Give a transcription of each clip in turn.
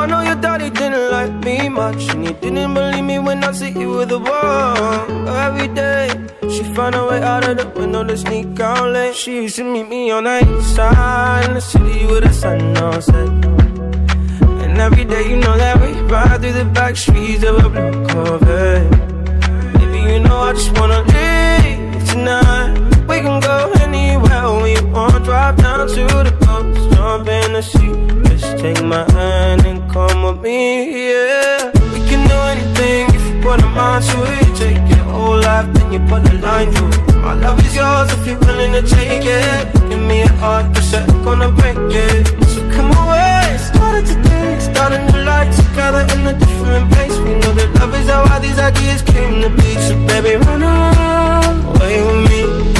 I know your daddy didn't like me much, and he didn't believe me when I said you were the one. Every day, she found a way out of the window to sneak out late. She used to meet me on the east side, in the city with the sun don't set. And every day, you know that we ride through the back streets of a blue Corvette. Baby, you know I just wanna leave tonight. We can go anywhere we want. Drive down to the coast, jump in the sea. Just take my hand and come with me, yeah. We can do anything if you put a mind to it. Take your whole life, then you put a line through it. My love is yours if you're willing to take it. Give me a heart, cause I'm gonna break it. So come away, started today, start a new life together in a different place. We know that love is how all these ideas came to be. So baby, run away with me.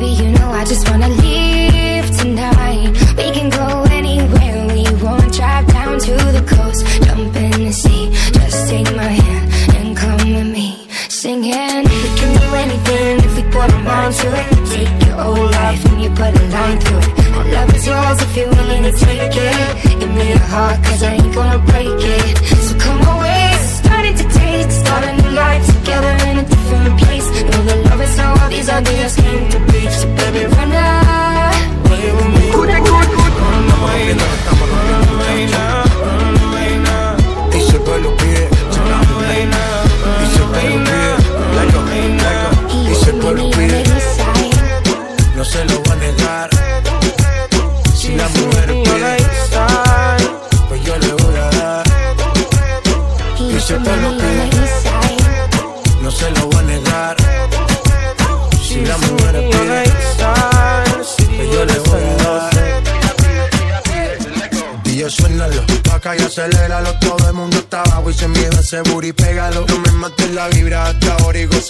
Baby, you know I just wanna leave tonight. We can go anywhere we want. Drive down to the coast, jump in the sea. Just take my hand and come with me. Singing, we can do anything if we put our mind to it. Take your whole life and you put a line through it. My love is yours if you're willing to take it. Give me a heart, cause I ain't gonna break it. So come away, starting to taste. Start a new life together in a different place. Know the love is how all these ideas came to be. So baby, run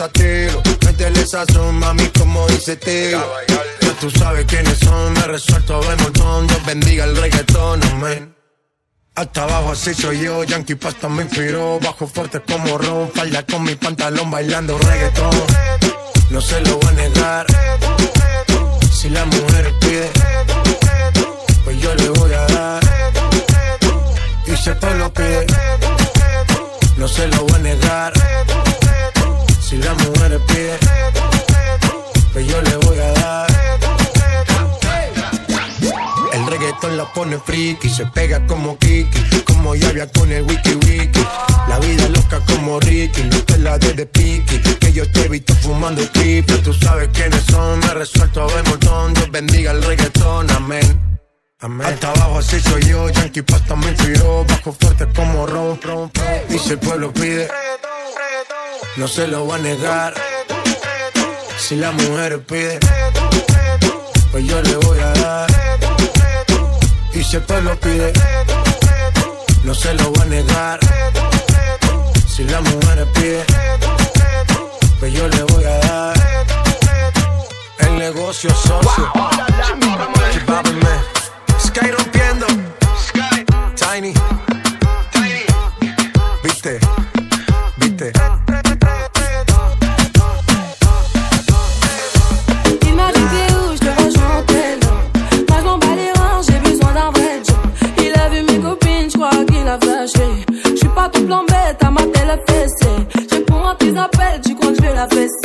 gózatelo Métele esa son, mami, como dice Teo. Ya tú sabes quiénes son, me resuelto de montón. Dios bendiga el reggaetón, amén. Hasta abajo así soy yo, Yankee Pasta me inspiró. Bajo fuerte como Ron, falda con mi pantalón bailando reggaetón. No se lo voy a negar. Si la mujer pide Pues yo le voy a dar. Y se te lo pide No se lo voy a negar Si la mujer pide Pues yo le voy a dar el reggaetón la pone friki, se pega como Kiki, como Yavia con el wiki wiki. La vida loca como Ricky, no te la de de piqui, que yo te he visto fumando triple. Tú sabes quiénes son, me resuelto de montón. Dios bendiga el reggaetón, amén. Amén. Hasta abajo así soy yo, Yankee Pasta me inspiró, bajo fuerte como Ron, Ron, Ron. Y si el pueblo pide, no se lo va a negar. Si la mujer pide, pues yo le voy a dar. Y si el pueblo pide, no se lo voy a negar. Si la mujer pide, pues yo le voy a dar. El negocio socio. Sky rompiendo. Sky. Tiny. Tiny. Viste. Viste. la fessée. Je réponds à tes appels, tu crois que je vais la fessée.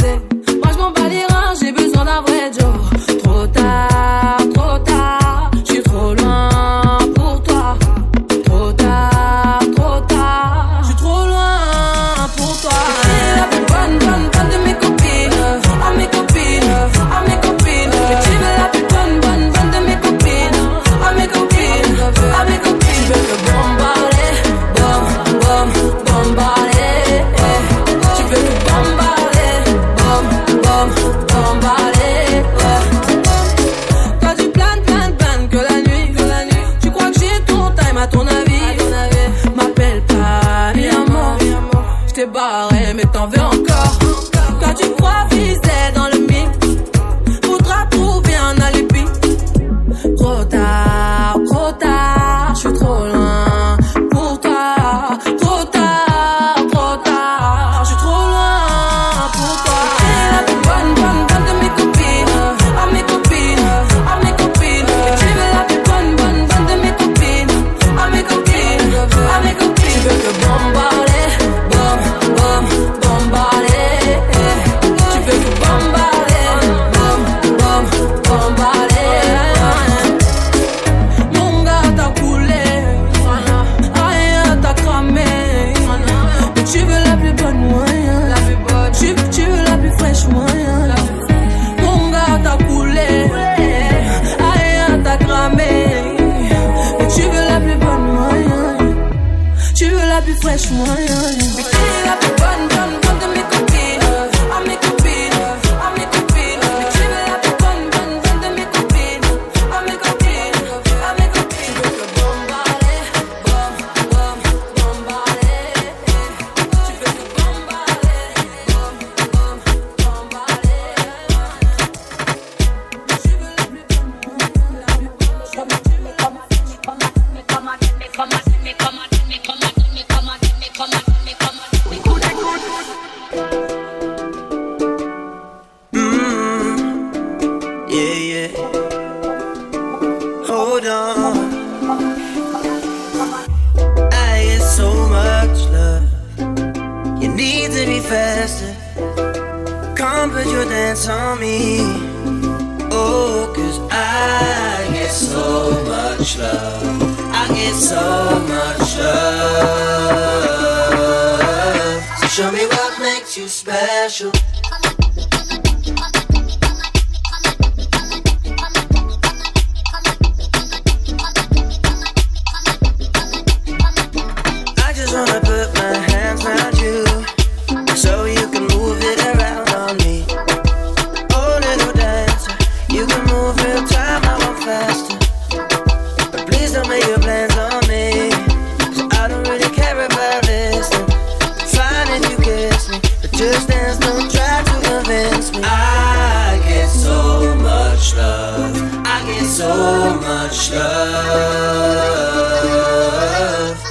Just dance, don't try to convince me. I get so much love. I get so much love.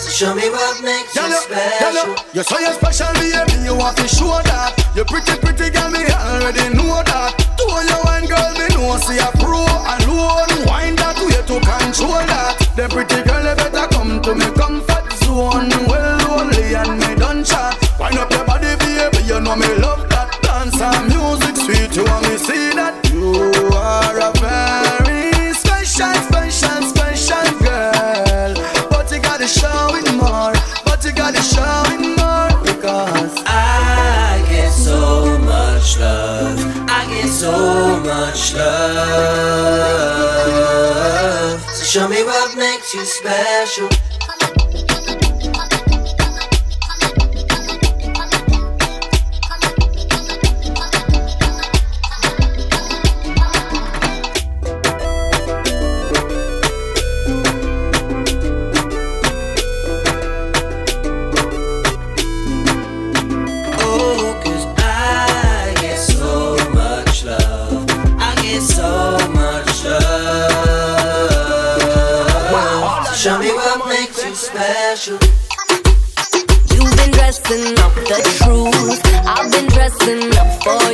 So show me what makes you special. You so you special, baby. You want to show that. You pretty, pretty girl, me already know that. To all your wine, girl, me know see a pro alone. Wind that way to control that. The pretty girl, you better come to me comfort zone. want me love that dance and music sweet. You want me see that you are a very special, special, special girl. But you gotta show it more. But you gotta show it more because I get so much love. I get so much love. So show me what makes you special. boy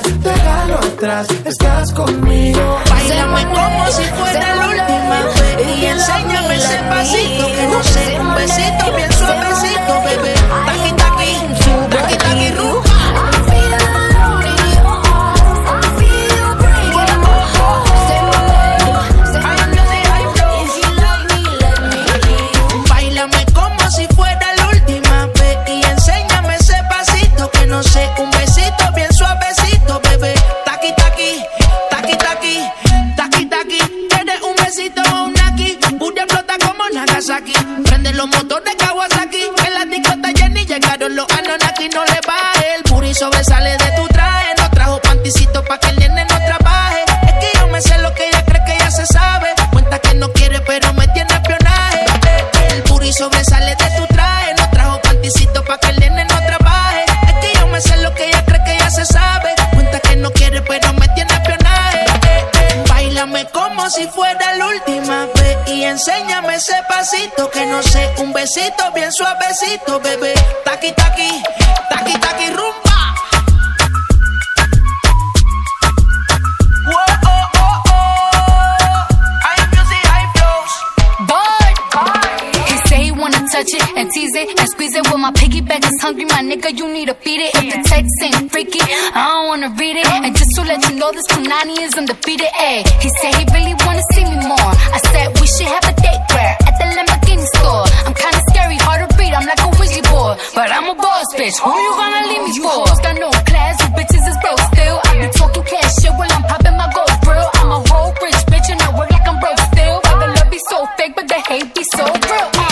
déjalo atrás, estás conmigo. Báilame como si fuera la última vez y enséñame ese pasito que no sé, un besito bien suavecito, suavecito, bebé. Taqui, taqui, taqui, taqui, rumba. Touch it and tease it and squeeze it. Well, my piggyback is hungry, my nigga. You need to feed it. If the text ain't freaky, I don't wanna read it. And just to let you know, this Punani is undefeated. Ayy, he said he really wanna see me more. I said we should have a date where at the Lamborghini store. I'm kinda scary, hard to. I'm like a Ouija board, but I'm a boss bitch. Who you gonna leave me for? You got no class, you bitches is broke still. I be talking cash shit while I'm popping my gold grill. I'm a whole rich bitch and I work like I'm broke still. But the love be so fake, but the hate be so real.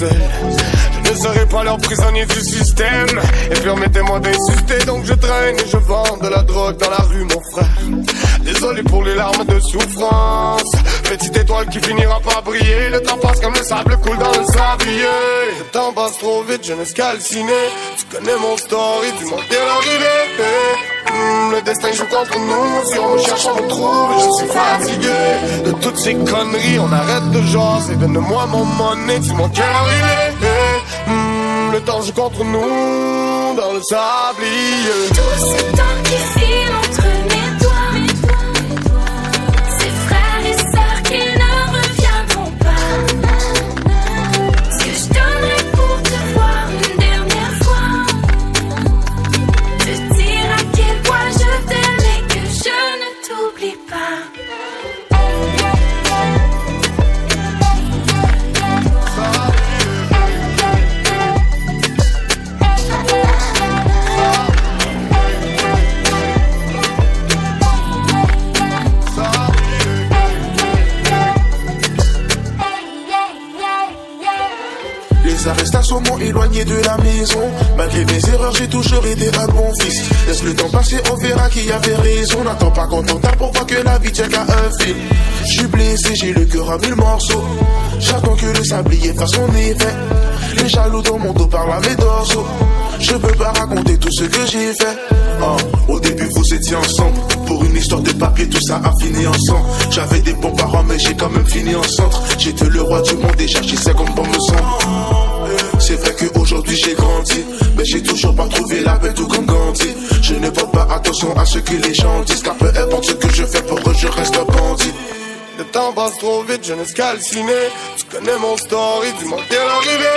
Je ne serai pas leur prisonnier du système. Et permettez-moi d'insister, donc je traîne et je vends de la drogue dans la rue, mon frère. Désolé pour les larmes de souffrance. Petite étoile qui finira par briller. Le temps passe comme le sable coule dans le sablier. Le temps passe trop vite, je n'ai calciné. Tu connais mon story, tu m'en bien arrivé. Le destin joue contre nous. Si on cherche, on me trouve. Je suis fatigué de toutes ces conneries. On arrête de jaser. Donne-moi mon monnaie, tu m'en arrivé. Hmm, le temps joue contre nous dans le sablier. Tout ce temps qui file entre mes éloigné de la maison. Malgré mes erreurs, j'ai toujours été un bon fils. Laisse le temps passer, on verra qui avait raison. N'attends pas qu'on t'entende pour voir que la vie tient qu'à un fil. Je suis blessé, j'ai le cœur à mille morceaux. J'attends que le sablier fasse son effet. Les jaloux dans mon dos parlent à mes dorsaux. Je peux pas raconter tout ce que j'ai fait. Oh, au début, vous étiez ensemble. Pour une histoire de papier, tout ça a fini ensemble. J'avais des bons parents, mais j'ai quand même fini en centre. J'étais le roi du monde et cherchais comme bon me semble. C'est vrai qu'aujourd'hui j'ai grandi, mais j'ai toujours pas trouvé la paix tout comme Gandhi. Je ne porte pas attention à ce que les gens disent, car peu importe ce que je fais pour eux, je reste bandit. Le temps passe trop vite, je n'ai calciné. Tu connais mon story, dis-moi bien arrivé.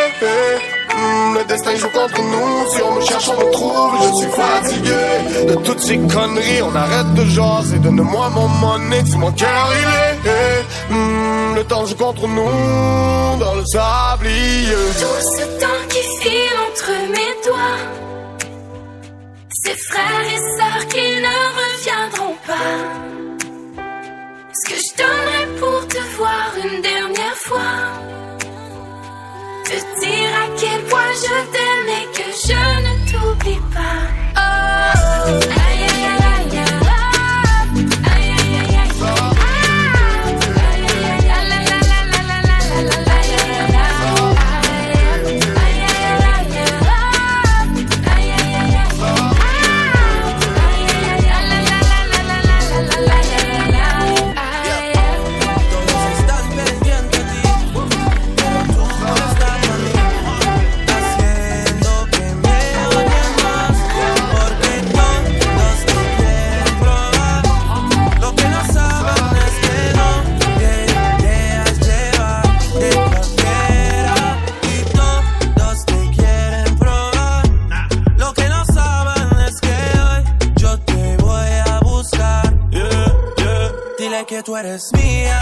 Hmm, le destin joue contre nous. Si on me cherche, on me trouve. Je suis fatigué de toutes ces conneries. On arrête de jaser. Donne-moi mon monnaie, dis-moi quelle arrivée. Hmm, le temps joue contre nous dans le sablier. Tout ce temps qui file entre mes doigts. Ces frères et sœurs qui ne reviendront pas. Ce que je pour te voir une dernière fois. Te dire à quel point je t'aime et que je ne t'oublie pas. Oh, tú eres mía,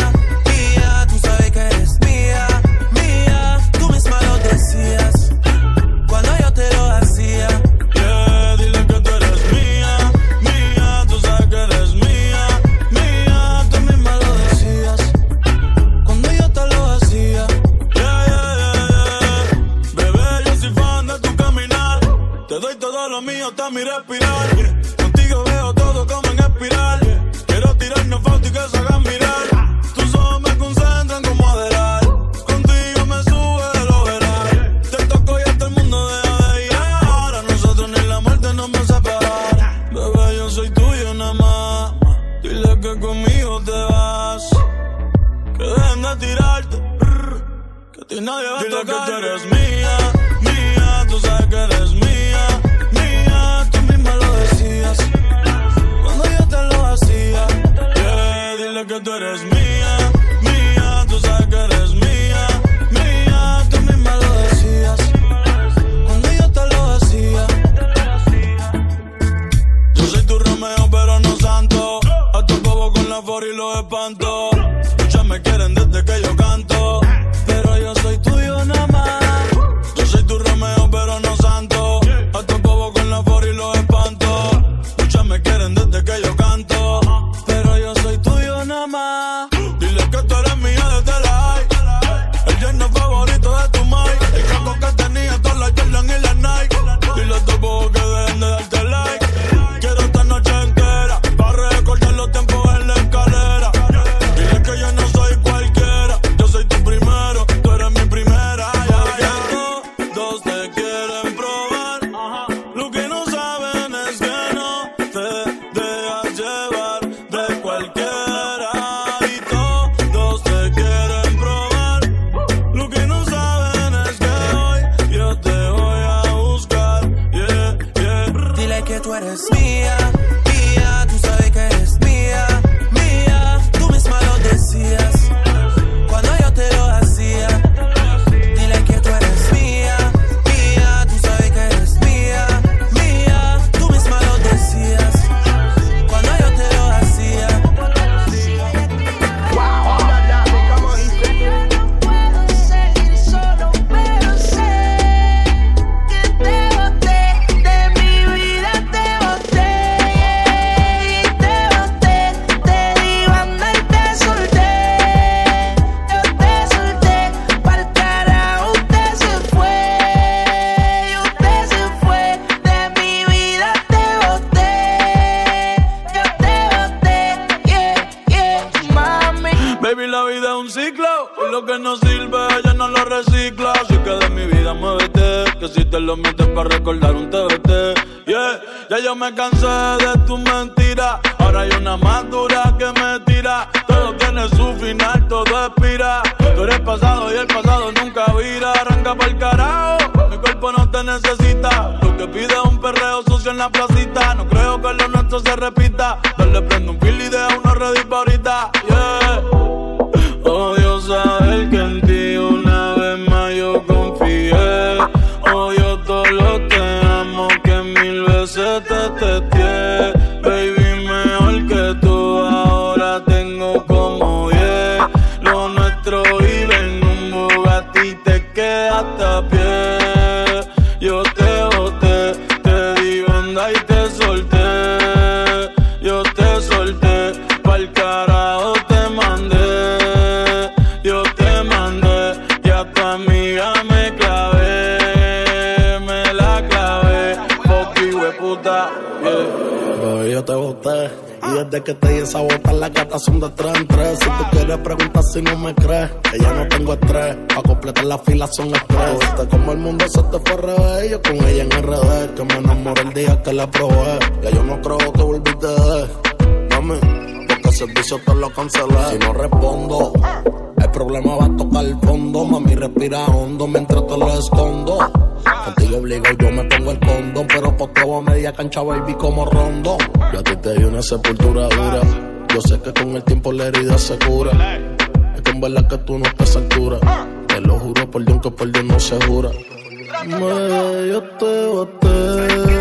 Desde que te di esa bota, las gatas son de tres en tres. Si tú quieres preguntar si no me crees, que ya no tengo estrés. Pa' completar la fila son estrés. Como el mundo se te fue revés. Yo con ella en RD, que me enamoré el día que la probé. Ya yo no creo que volviste de. Mami, porque el servicio te lo cancelé. Si no respondo el problema va a tocar el fondo, mami respira hondo mientras te lo escondo. Contigo obligo, yo me pongo el condón, pero posteo a media cancha, baby, como rondo. Yo a ti te di una sepultura dura. Yo sé que con el tiempo la herida se cura. Es que en verdad que tú no estás a altura. Te lo juro por Dios que por Dios no se jura. Me, yo te boté.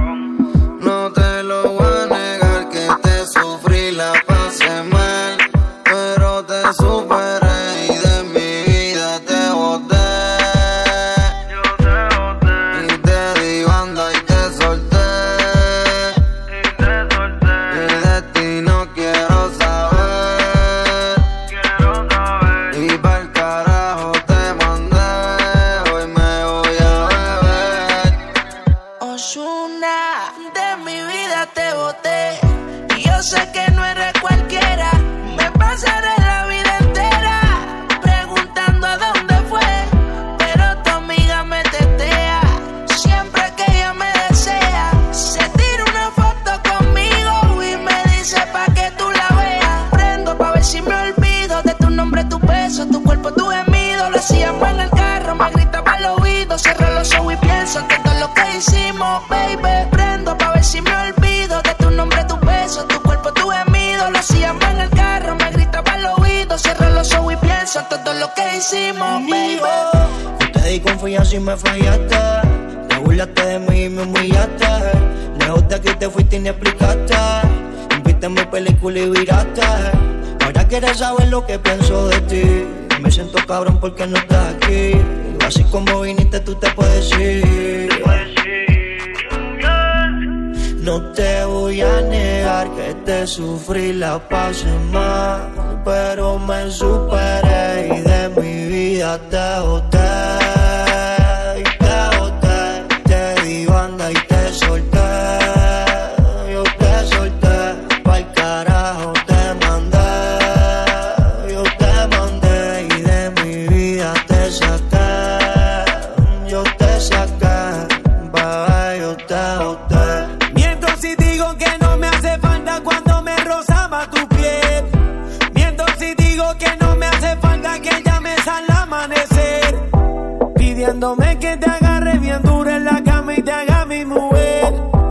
把什么？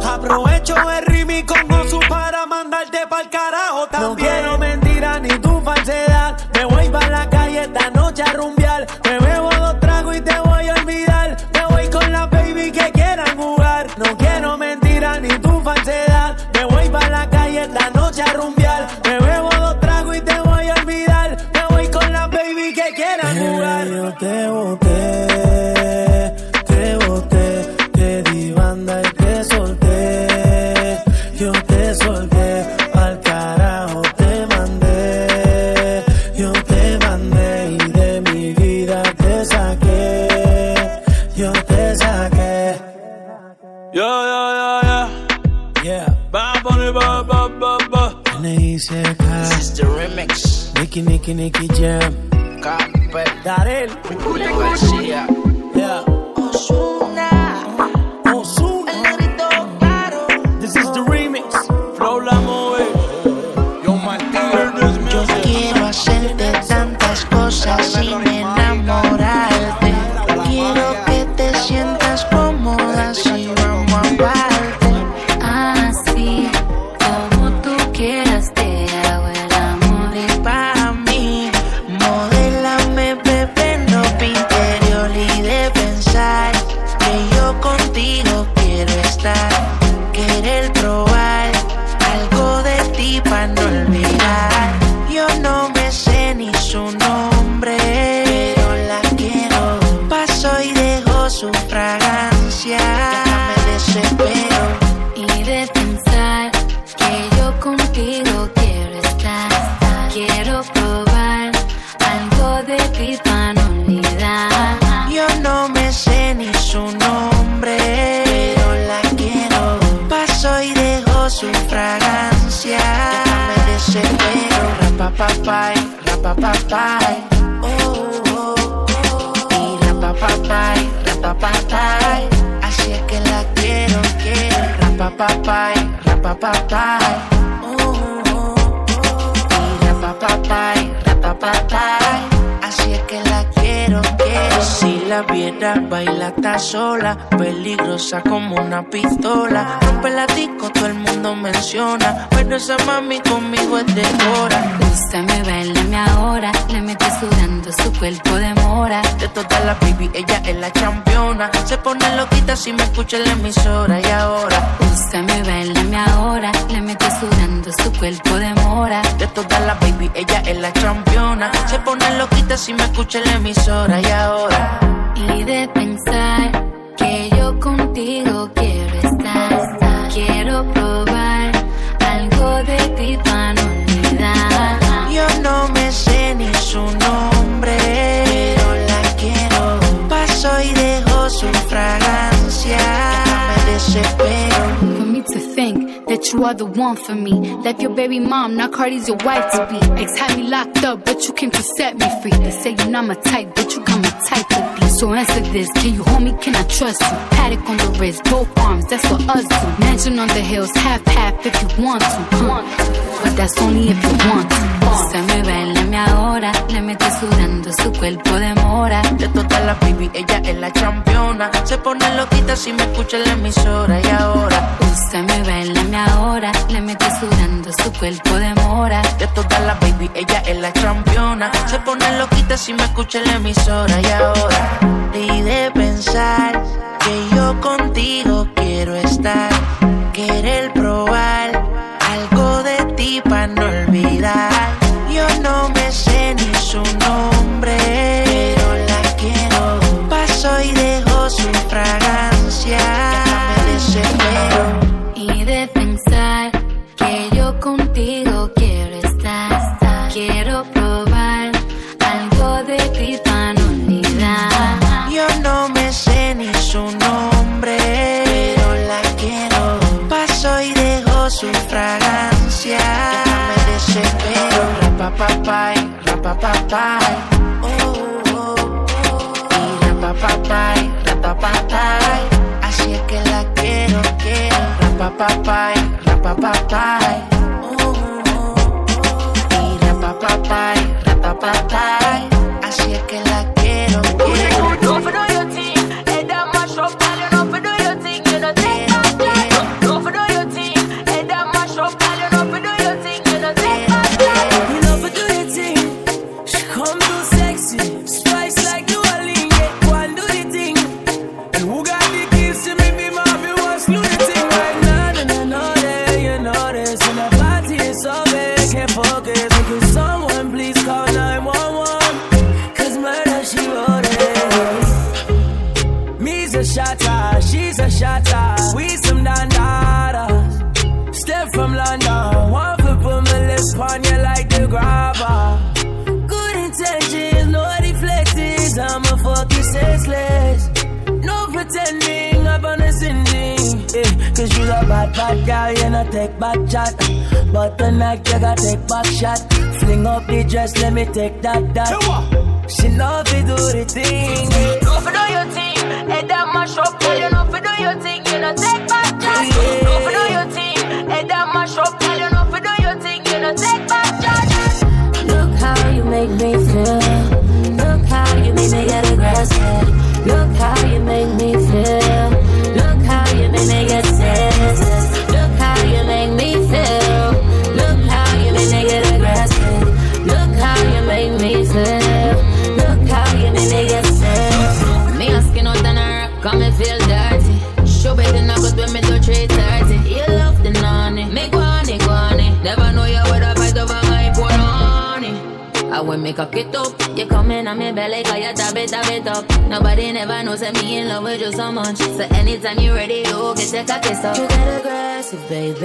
Aprovecho el ritmo con Osu para mandarte pa'l carajo también. No quiero mentira ni tu falsedad. Me voy pa' la calle esta noche a rumbar. Sola. Peligrosa como una pistola. Rompe la disco, todo el mundo menciona. Pero esa mami conmigo es de hora. Úsame, bailame ahora. Le mete sudando su cuerpo de mora. De todas las baby, ella es la campeona. Se pone loquita si me escucha en la emisora. Y ahora, Úsame, bailame ahora. Le mete sudando su cuerpo de mora. de todas las baby, ella es la campeona. Se pone loquita si me escucha en la emisora. Y ahora, Y de pensar contigo quiero estar. Quiero probar algo de ti para no olvidar. yo no me sé ni su nombre, pero la quiero. Paso y dejo su fragancia. Me desespero. For me to think that you are the one for me. Left your baby mom, now Cardi's your wife to be. Ex had me locked up, but you came to set me free. They say you're not my type, but you got my type to be. So answer this, can you hold me? Can I trust you? Patek on the wrist, both arms, that's for us do. Mansion on the hills, half half if you want to. But that's only if you want to. Se me ahora, le sudando su cuerpo de. Las baby, ella es la campeona. Se pone loquita si me escucha en la emisora. Y ahora, Úsame, bailame ahora, le mete sudando su cuerpo de mora. de todas las baby, ella es la campeona. Se pone loquita si me escucha en la emisora. Y ahora, y de pensar que yo contigo quiero estar. Querer probar algo de ti para no olvidar. Rapapapay. Oh, oh. Y. Así es que la quiero, quiero. Rapapapay, rapapapay. panda. One for put my lips on you like the grabber. Good intentions, no deflections. I'm a fucking senseless. No pretending, I'm on a sending. Yeah, Cause you're a bad, bad girl, you not take back chat. But tonight, you gotta take back shot. Fling up the dress, let me take that, that. She love to do the thing. Go for do your thing. Head that mash up, girl, you know for do your thing. You not take Look how you make me feel. Look how you make me get I will make a it up. You come in on me belly, cause you tap it, tap it up. Nobody never knows that me in love with you so much. So anytime you ready, you get your cocky up. You get aggressive, baby.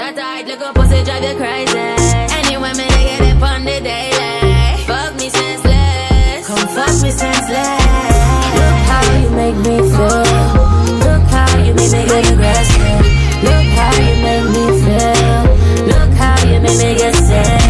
That tight little pussy drive you crazy. Anyway, me they get it on the daily. Fuck me senseless. Come fuck me senseless. Look how you make me feel. Look how you make me get aggressive. Look how you make me feel. Look how you make me get senseless.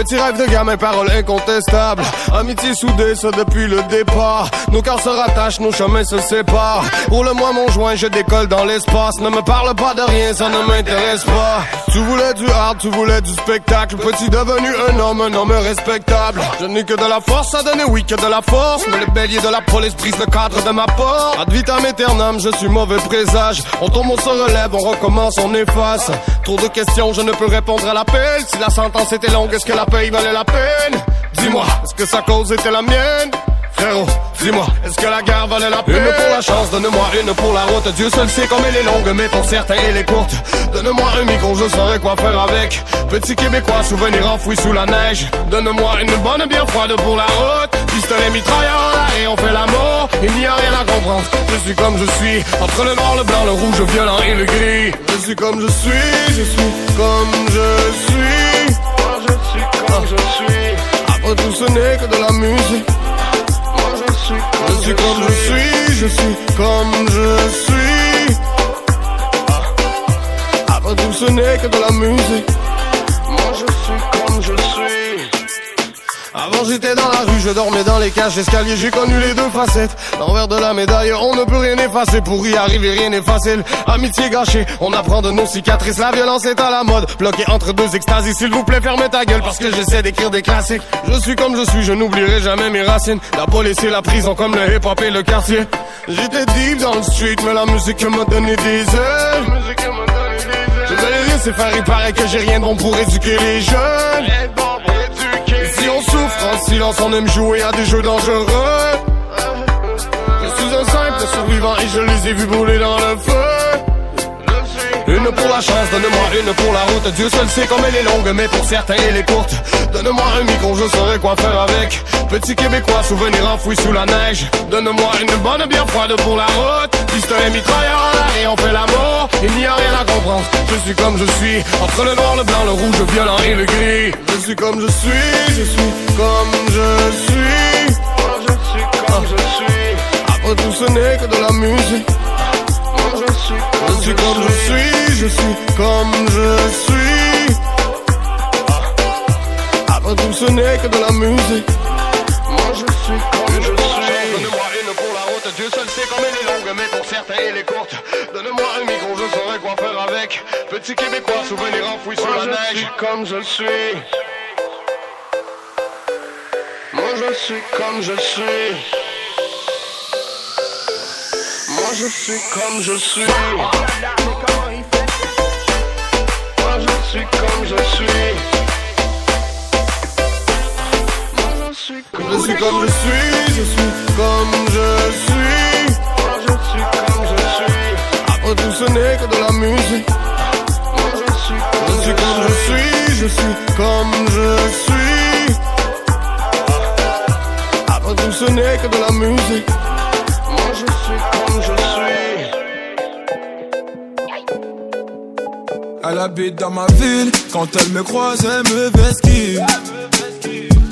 Petit rêve de gamin, paroles incontestables. Amitié soudée, ça depuis le départ. Nos cœurs se rattachent, nos chemins se séparent. Roule-moi mon joint, je décolle dans l'espace. Ne me parle pas de rien, ça ne m'intéresse pas. Tu voulais du hard, tu voulais du spectacle. Petit devenu un homme, un homme respectable. Je n'ai que de la force à donner, oui, que de la force. Mais le bélier de la police brise le cadre de ma porte. Ad vitam aeternam, je suis mauvais présage. On tombe, on se relève, on recommence, on efface. Trop de questions, je ne peux répondre à l'appel. Si la sentence était longue, est-ce que la paye valait la peine? Dis-moi, est-ce que sa cause était la mienne? Frérot, dis-moi, est-ce que la guerre valait la peine? Une pour la chance, donne-moi une pour la route. Dieu seul sait comme elle est longue, mais pour certains elle est courte. Donne-moi un micro, je saurais quoi faire avec. Petit québécois, souvenir enfoui sous la neige. Donne-moi une bonne bien froide pour la route. Pistolet mitrailleur l'air et on fait l'amour. Il n'y a rien à comprendre. Je suis comme je suis, entre le noir, le blanc, le rouge, le violent et le gris. Je suis comme je suis, je suis comme je suis. Moi je suis. Après tout, ce n'est que de la musique. Moi je suis comme je suis comme je suis, je suis comme je suis. Après tout, ce n'est que de la musique. Moi je suis comme je suis. Avant j'étais dans la rue, je dormais dans les cages d'escalier, j'ai connu les deux facettes. L'envers de la médaille, on ne peut rien effacer, pour y arriver rien n'est facile. Amitié gâchée, on apprend de nos cicatrices, la violence est à la mode. Bloqué entre deux extasies, s'il vous plaît fermez ta gueule parce que j'essaie d'écrire des classiques. Je suis comme je suis, je n'oublierai jamais mes racines. La police et la prison comme le hip hop et le quartier. J'étais deep dans le street, mais la musique m'a donné des ailes. Je vais rien c'est faire, il paraît que j'ai rien de bon pour éduquer les jeunes. Si on souffre en silence, on aime jouer à des jeux dangereux. Je suis un simple survivant et je les ai vus brûler dans le feu. Une pour la chance, donne-moi une pour la route. Dieu seul sait comme elle est longue, mais pour certains elle est courte. Donne-moi un micro, je saurais quoi faire avec. Petit québécois, souvenir enfoui sous la neige. Donne-moi une bonne bien froide pour la route. Pistolet mitrailleur en l'air et on fait l'amour. Il n'y a rien à comprendre. Je suis comme je suis, entre le noir, le blanc, le rouge, le violent et le gris. Je suis comme je suis, je suis comme je suis. Je suis comme je suis. Après tout, ce n'est que de la musique. Je suis comme je suis, comme je suis, je suis comme je suis. Après tout, ce n'est que de la musique. Moi, je suis comme je suis. Dieu seul sait comme elle est longue, mais pour certains elle est courte. Donne-moi un micro, je saurais quoi faire avec. Petit québécois, souvenir enfoui sous la neige. Je suis comme je suis. Moi, je suis comme je suis. Moi je suis comme je suis. Moi je suis comme je suis. Comme je suis, je suis comme je suis. je suis comme je suis. Après tout, ce n'est que de la musique. je suis comme je suis comme je suis, je suis comme je suis. Après tout, ce n'est que de la musique. Moi, je suis comme je suis. Elle habite dans ma ville, quand elle me croise, elle me vesquille.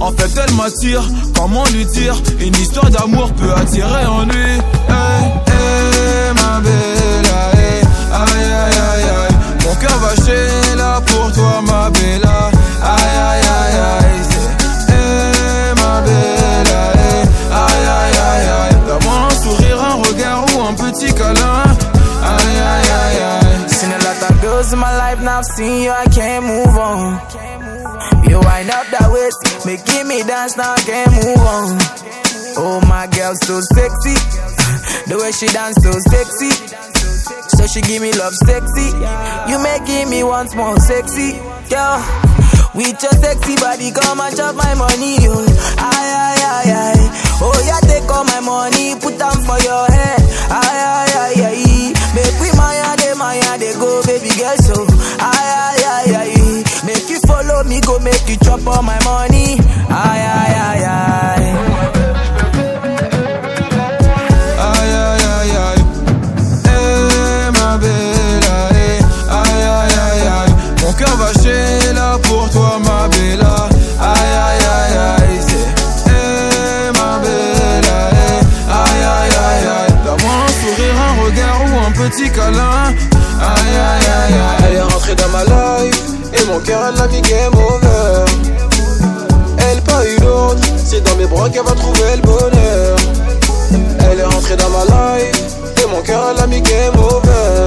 En fait, elle m'attire, comment lui dire Une histoire d'amour peut attirer en lui. Hey, hey, ma belle, hey, aïe, aïe, aïe, aïe. Mon cœur va chez là pour toi, ma belle, aïe, aïe, aïe, aïe. Hey, ma belle, aïe, aïe, aïe, aïe. Donne-moi un sourire, un regard ou un petit câlin. Aïe, aïe, aïe, aïe. Seen a lot of girls in my life, now I've seen you, I can't move on. You wind up that waist, making me dance, now I can't move on. Oh, my girl, so sexy. The way she dance, so sexy. So she give me love sexy. You making me once more sexy, girl. With your sexy body, come and chop my money, yo. Aye, aye, aye, aye. Oh, yeah, take all my money, put them for your head. Aye, aye, aye, aye. Make we maya, de maya, go, baby girl, me, go make you chop all my money. Aye, aye, aye, aye. Aïe aïe aïe aïe Eh ma belle aïe Aïe aïe aïe aïe Mon cœur va chez là pour toi ma belle Aïe aïe aïe aïe C'est Eh ma belle aïe Aïe aïe aïe aïe Donne-moi un sourire, un regard ou un petit câlin. Aïe aïe aïe aïe Elle est rentrée dans ma life Et mon cœur l'a mis game over. Elle pas une autre. C'est dans mes bras qu'elle va trouver le bonheur. Elle est rentrée dans ma life. Et mon cœur elle a mis game over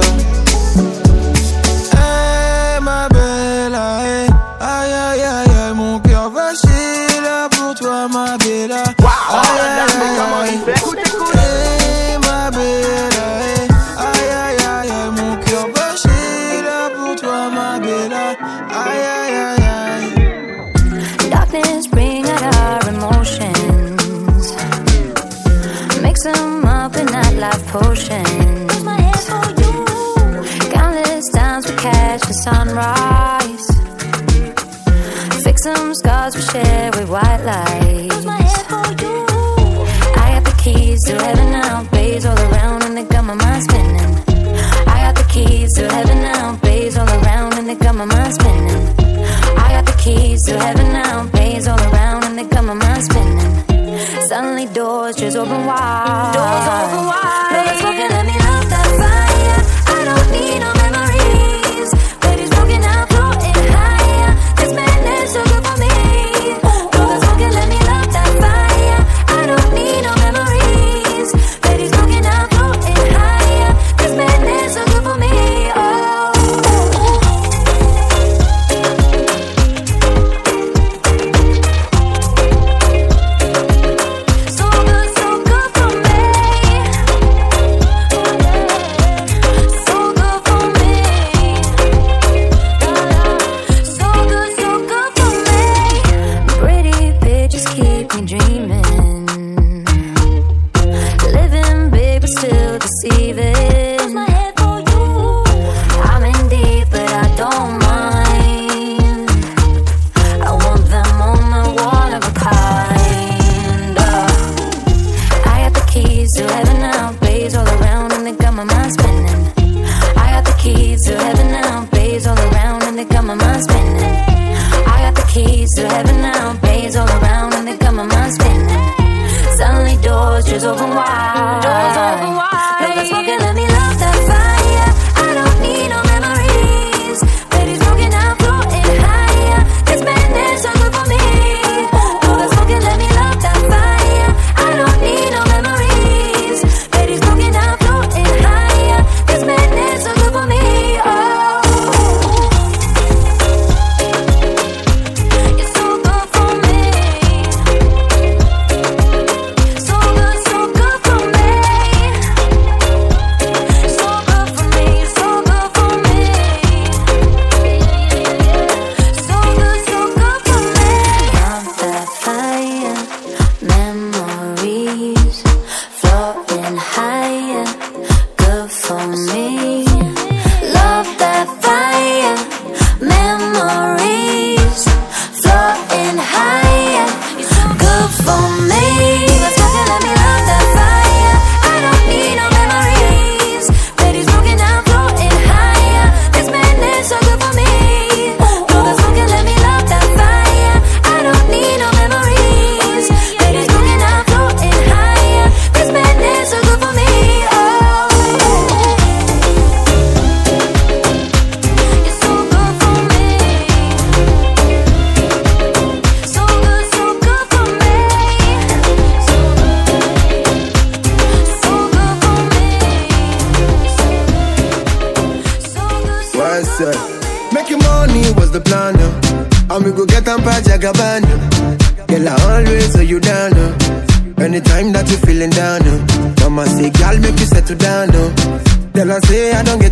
keep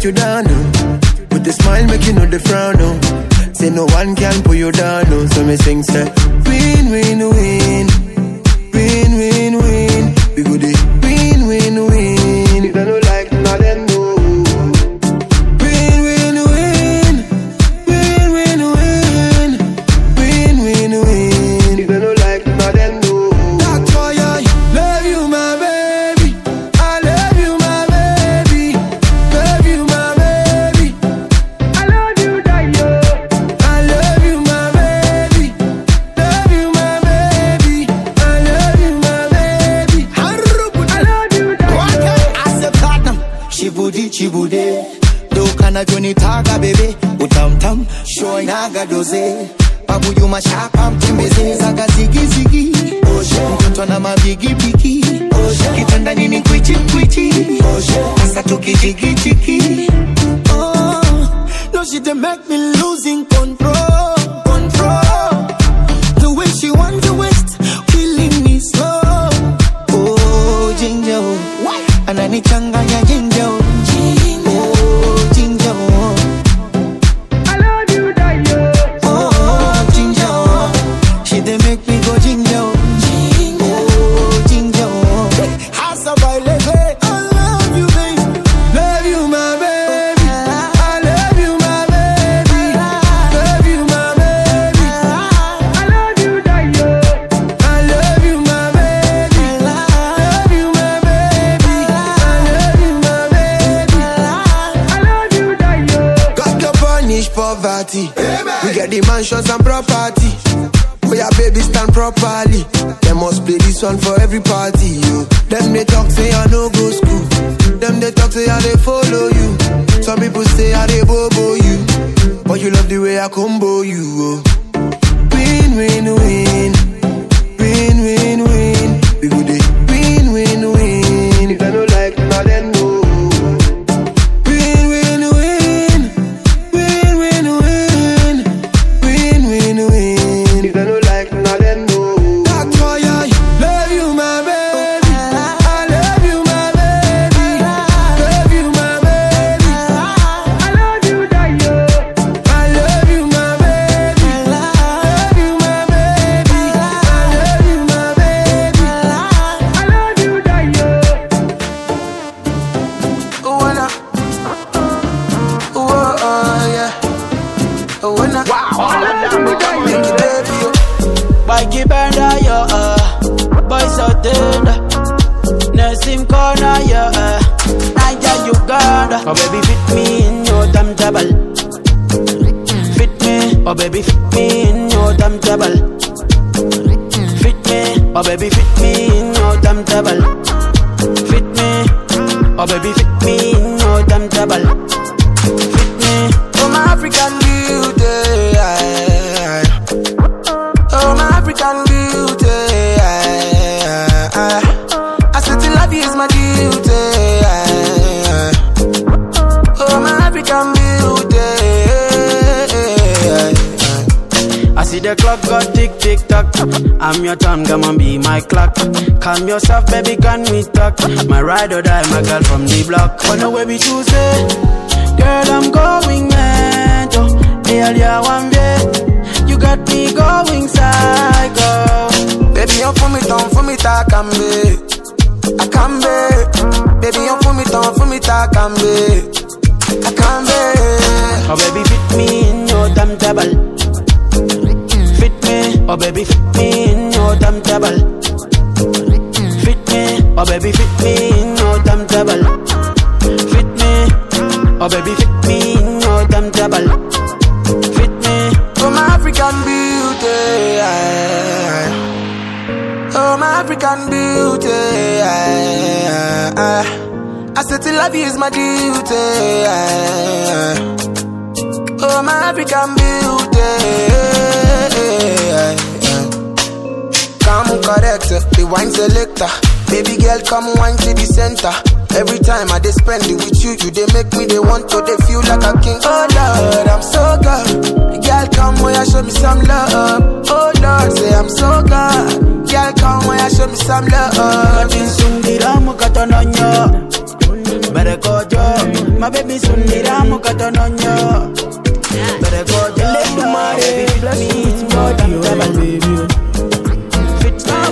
you down, no. With a smile, make you know the frown, no. Say no one can pull you down, no. So me sing, say. the mansions and property. Where your baby, stand properly. They must play this one for every party, you. I'm your time, come and be my clock. Calm yourself, baby, can we talk? My ride or die, my girl from the block. On the way we choose it, girl, I'm going mad. Hell yeah, one day, you got me going psycho. Baby, I'm for me, don't for me, talk, I'm I can be. Baby, you for me, don't for me, talk, I'm I can be. Oh, baby, fit me in your damn double oh baby, fit me in no time trouble. Fit me, oh baby, fit me in no time trouble. Fit me, oh baby, fit me in no time trouble. Fit me, oh my African beauty, oh my African beauty. I said to love you is my duty. Oh my African beauty correct, the wine selector. Baby girl, come wine to the center. Every time I they spend it with you, you they make me they want to they feel like a king. Oh Lord, I'm so good. Girl, come where I show me some love. Oh Lord, say I'm so good. Girl, come where I show me some love. Sundira mukatononyo, berekojo. My baby sundira mukatononyo, berekojo. Let me bless me, God, you are my baby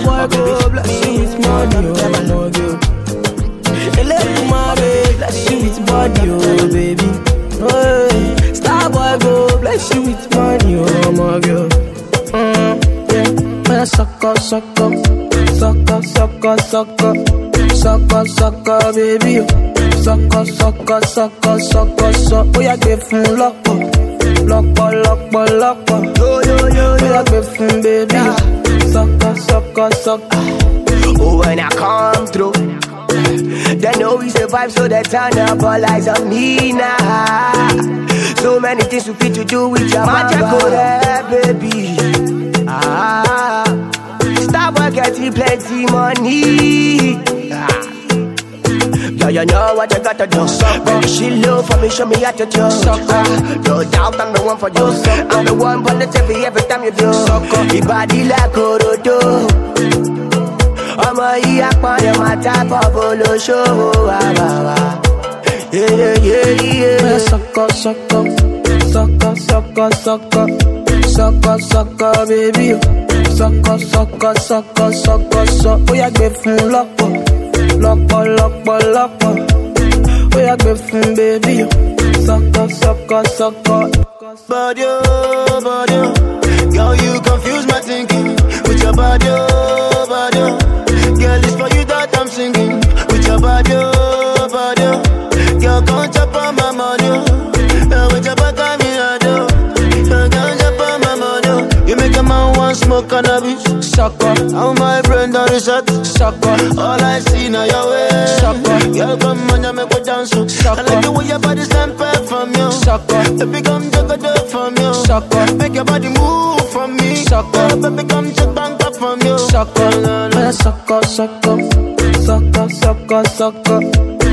boy go bless me it's body oh my girl Elédùmarè bless you with body oh baby Star boy go bless you with money oh my girl mm, yeah. Man, suck up, suck up Sucker, sucker, sucker Sucker, sucker, baby Sucker, sucker, sucker, sucker, sucker Bóyá gbé fún lọ́pọ̀ Lọ́pọ̀, lọ́pọ̀, lọ́pọ̀ Bóyá gbé fún baby Sucker, sucker, sucker Oh, when I come through, they know we survive, so they turn up all eyes on me now. So many things we fit to do with your magic, oh, baby. Ah, stop getting plenty money. Ah. Yeah, you know what you gotta do. Baby, she love for me, show me how to do. Ah, no doubt I'm the one for you. I'm the one for the TV every time you do. Your body like Orodo. ọmọ yìí apọ̀lẹ̀ máa tábọ̀ bó ló ṣòwò wà wà wà. Bóyá sucker, sucker Sucker, sucker, sucker Sucker, sucker, baby Sucker, sucker, sucker, sucker, sucker Bóyá gbé fún lọ́pọ̀ Lọ́pọ̀, lọ́pọ̀, lọ́pọ̀ Bóyá gbé fún baby Sucker, sucker, sucker Body, oh, body, oh. Girl, you confuse my thinking with your body, oh, body. oh. Girl, it's for you that I'm singing with your body, oh, body. oh. Girl, come smoke cannabis, sucker. How my brain done reset, sucker. All I see now your way, sucker. Girl, come on, you make me dance, oh. I like the way your body stand from you, sucker. Baby, come take a dip from you, sucker. Make your body move from me, sucker. Oh, baby, come take bank up from you, sucker. Bóyá sucker, sucker Sucker, sucker, sucker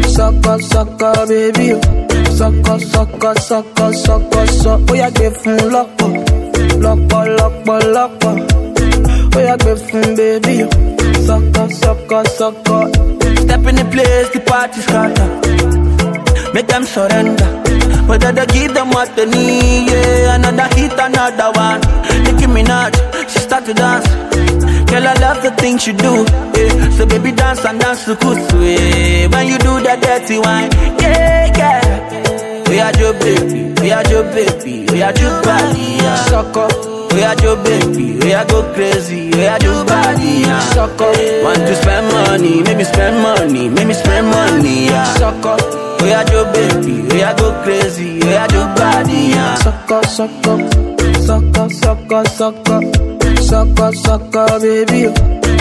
Sucker, sucker, baby Sucker, sucker, sucker, sucker, sucker Bóyá gbé fún lọ́pọ̀ Lọ́pọ̀, lọ́pọ̀, lọ́pọ̀ Bóyá gbé fún baby Sucker, sucker, sucker Step in the place, the party scatter. Make them surrender. Whether they give them what they need, yeah. Another hit, another one. Nicki Minaj, she start to dance. Girl, I love the things you do, yeah. So baby, dance and dance to kusu, yeah. When you do that dirty wine, yeah, yeah. Are your baby, are your baby, are your body. Sucker. Are your baby, are go crazy, are your body. Sucker. Want to spend money, maybe spend money, maybe spend money. Sucker. Are your baby, are go crazy, are your body. Sucker, sucker Sucker, sucker, sucker Sucker, sucker, baby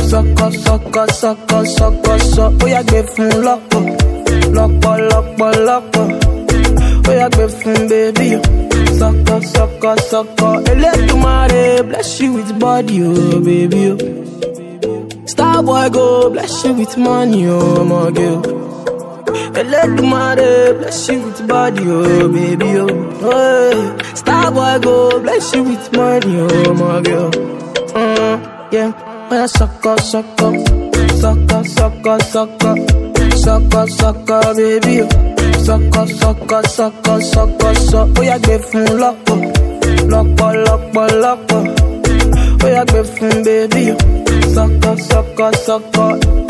Sucker, sucker, sucker, sucker, sucker Bóyá gbé fún lọ́pọ̀ Lọ́pọ̀, lọ́pọ̀, lọ́pọ̀ Bóyá gbé fún baby Sucker, sucker, sucker Elédùmarè bless you with body, oh baby oh. Star boy go bless you with money, oh my girl Elédùmarè bless you with body, oh baby, oh. Star boy go bless you with money, oh my girl. Mm, yeah, when I sucker, sucker, sucker, sucker, sucker, sucker, sucker, baby, oh. Sucker, sucker, sucker, sucker, sucker. Bóyá gbé fún lọ́pọ̀, lọ́pọ̀, lọ́pọ̀, lọ́pọ̀. Bóyá gbé fún oh. Sucker, sucker, sucker.